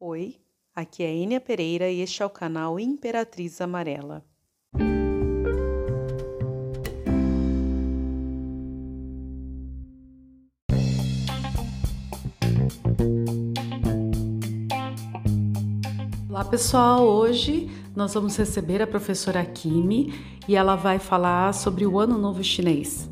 Oi, aqui é Enia Pereira e este é o canal Imperatriz Amarela. Olá pessoal, hoje nós vamos receber a professora Kimi e ela vai falar sobre o Ano Novo Chinês.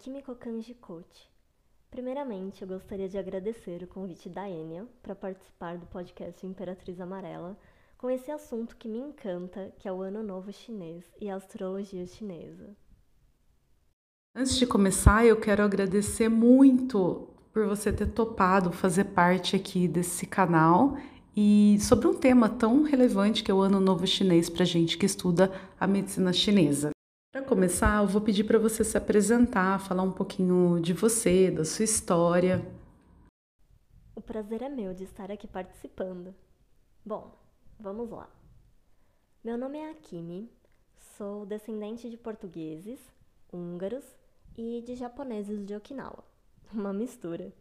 Akimiko Kanji Kochi. Primeiramente, eu gostaria de agradecer o convite da Enya para participar do podcast Imperatriz Amarela com esse assunto que me encanta, que é o Ano Novo Chinês e a astrologia chinesa. Antes de começar, eu quero agradecer muito por você ter topado fazer parte aqui desse canal e sobre um tema tão relevante que é o Ano Novo Chinês para gente que estuda a medicina chinesa. Para começar, eu vou pedir para você se apresentar, falar um pouquinho de você, da sua história. O prazer é meu de estar aqui participando. Bom, vamos lá. Meu nome é Akimi, sou descendente de portugueses, húngaros e de japoneses de Okinawa. Uma mistura.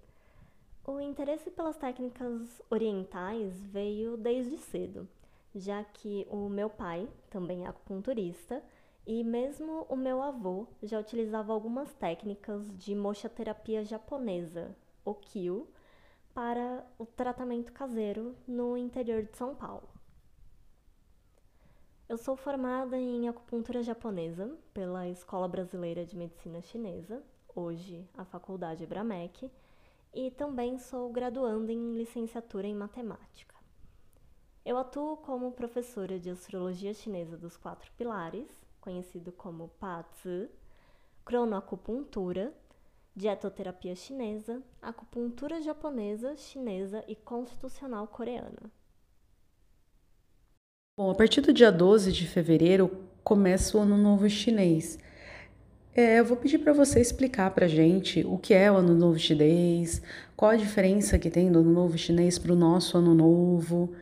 O interesse pelas técnicas orientais veio desde cedo, já que o meu pai, também acupunturista, e mesmo o meu avô já utilizava algumas técnicas de mochoterapia japonesa, o Kyo, para o tratamento caseiro no interior de São Paulo. Eu sou formada em acupuntura japonesa pela Escola Brasileira de Medicina Chinesa, hoje a Faculdade Bramec, e também sou graduanda em licenciatura em matemática. Eu atuo como professora de astrologia chinesa dos quatro pilares, conhecido como Pa Zi, cronoacupuntura, dietoterapia chinesa, acupuntura japonesa, chinesa e constitucional coreana. Bom, a partir do dia 12 de fevereiro começa o Ano Novo Chinês. É, eu vou pedir para você explicar para gente o que é o Ano Novo Chinês, qual a diferença que tem do Ano Novo Chinês para o nosso Ano Novo.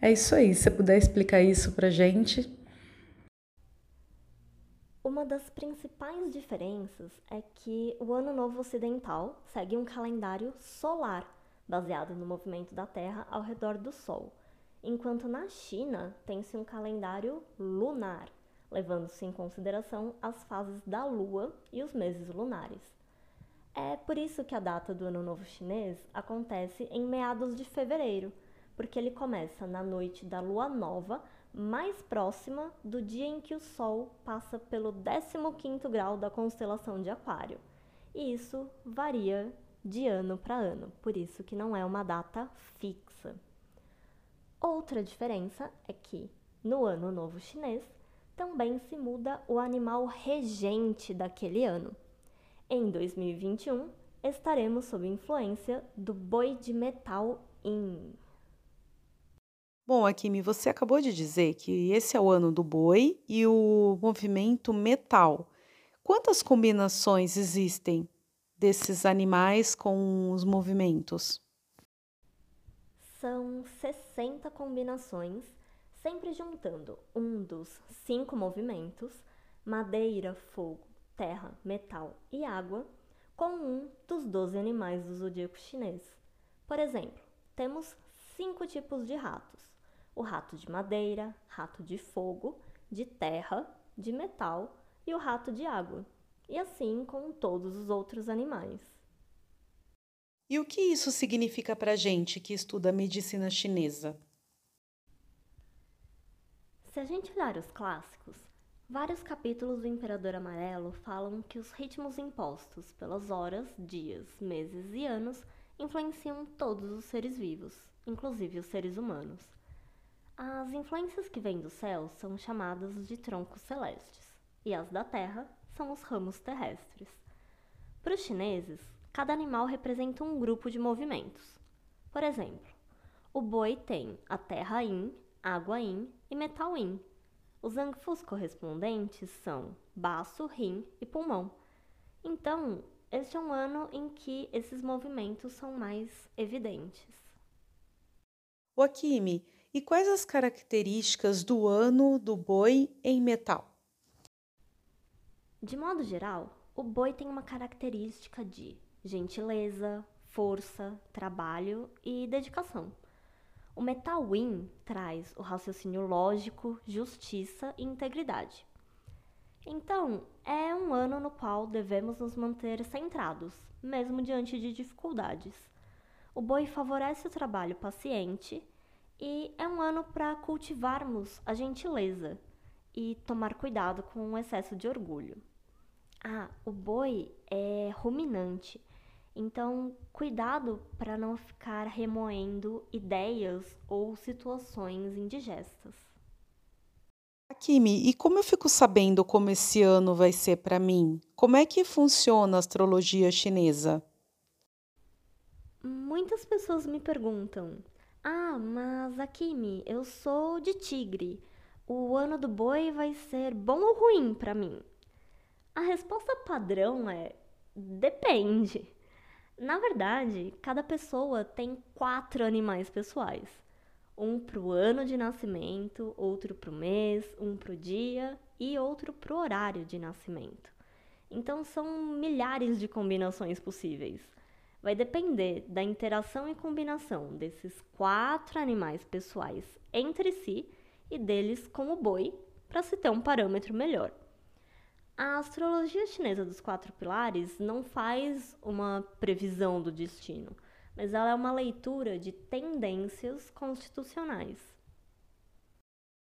É isso aí, se você puder explicar isso para gente. Uma das principais diferenças é que o Ano Novo Ocidental segue um calendário solar, baseado no movimento da Terra ao redor do Sol enquanto na China tem-se um calendário lunar, levando-se em consideração as fases da Lua e os meses lunares. É por isso que a data do Ano Novo Chinês acontece em meados de fevereiro, porque ele começa na noite da Lua Nova, mais próxima do dia em que o Sol passa pelo 15º grau da constelação de Aquário. E isso varia de ano para ano, por isso que não é uma data fixa. Outra diferença é que, no Ano Novo Chinês, também se muda o animal regente daquele ano. Em 2021, estaremos sob influência do boi de metal Yin. Bom, Akimi, você acabou de dizer que esse é o ano do boi e o movimento metal. Quantas combinações existem desses animais com os movimentos? São 60 combinações, sempre juntando um dos cinco movimentos, madeira, fogo, terra, metal e água, com um dos 12 animais do zodíaco chinês. Por exemplo, temos cinco tipos de ratos: o rato de madeira, rato de fogo, de terra, de metal e o rato de água, e assim com todos os outros animais. E o que isso significa para a gente que estuda medicina chinesa? Se a gente olhar os clássicos, vários capítulos do Imperador Amarelo falam que os ritmos impostos pelas horas, dias, meses e anos influenciam todos os seres vivos, inclusive os seres humanos. As influências que vêm do céu são chamadas de troncos celestes, e as da terra são os ramos terrestres. Para os chineses, cada animal representa um grupo de movimentos. Por exemplo, o boi tem a terra yin, água yin e metal yin. Os angfus correspondentes são baço, rim e pulmão. Então, este é um ano em que esses movimentos são mais evidentes. O Akimi, e quais as características do ano do boi em metal? De modo geral, o boi tem uma característica de gentileza, força, trabalho e dedicação. O metal Win traz o raciocínio lógico, justiça e integridade. Então, é um ano no qual devemos nos manter centrados, mesmo diante de dificuldades. O boi favorece o trabalho paciente e é um ano para cultivarmos a gentileza e tomar cuidado com o excesso de orgulho. Ah, o boi é ruminante, então cuidado para não ficar remoendo ideias ou situações indigestas. Kimi, e como eu fico sabendo como esse ano vai ser para mim? Como é que funciona a astrologia chinesa? Muitas pessoas me perguntam: Ah, mas Akimi, eu sou de tigre. O ano do boi vai ser bom ou ruim para mim? A resposta padrão é: depende. Na verdade, cada pessoa tem quatro animais pessoais: um para o ano de nascimento, outro para o mês, um para o dia e outro para o horário de nascimento. Então, são milhares de combinações possíveis. Vai depender da interação e combinação desses quatro animais pessoais entre si e deles com o boi, para se ter um parâmetro melhor. A astrologia chinesa dos quatro pilares não faz uma previsão do destino, mas ela é uma leitura de tendências constitucionais.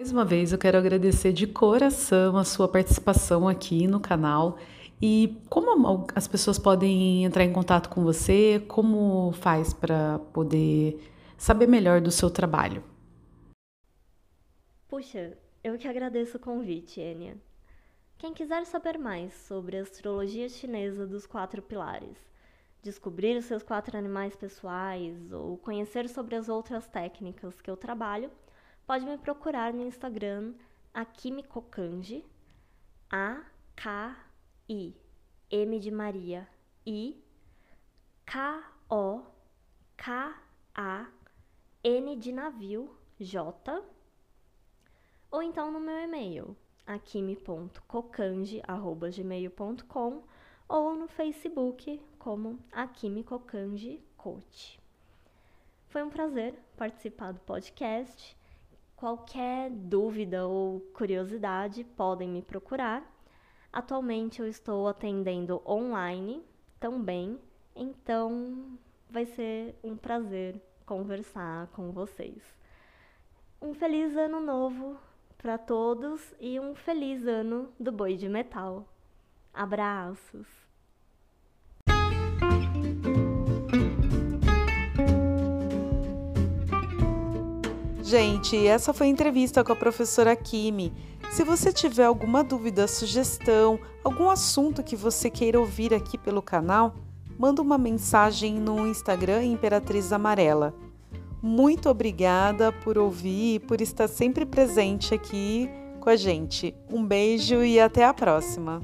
Mais uma vez, eu quero agradecer de coração a sua participação aqui no canal. E como as pessoas podem entrar em contato com você? Como faz para poder saber melhor do seu trabalho? Puxa, eu que agradeço o convite, Enia. Quem quiser saber mais sobre a astrologia chinesa dos quatro pilares, descobrir os seus quatro animais pessoais ou conhecer sobre as outras técnicas que eu trabalho, pode me procurar no Instagram Akimi Kokanji, A K I M de Maria I K O K A N de navio J ou então no meu e-mail akimi.kokanji.gmail.com ou no Facebook como Akimi Kokanji Coach. Foi um prazer participar do podcast. Qualquer dúvida ou curiosidade podem me procurar. Atualmente eu estou atendendo online também, então vai ser um prazer conversar com vocês. Um feliz ano novo para todos e um feliz ano do Boi de Metal. Abraços! Gente, essa foi a entrevista com a professora Kimi. Se você tiver alguma dúvida, sugestão, algum assunto que você queira ouvir aqui pelo canal, manda uma mensagem no Instagram Imperatriz Amarela. Muito obrigada por ouvir e por estar sempre presente aqui com a gente. Um beijo e até a próxima!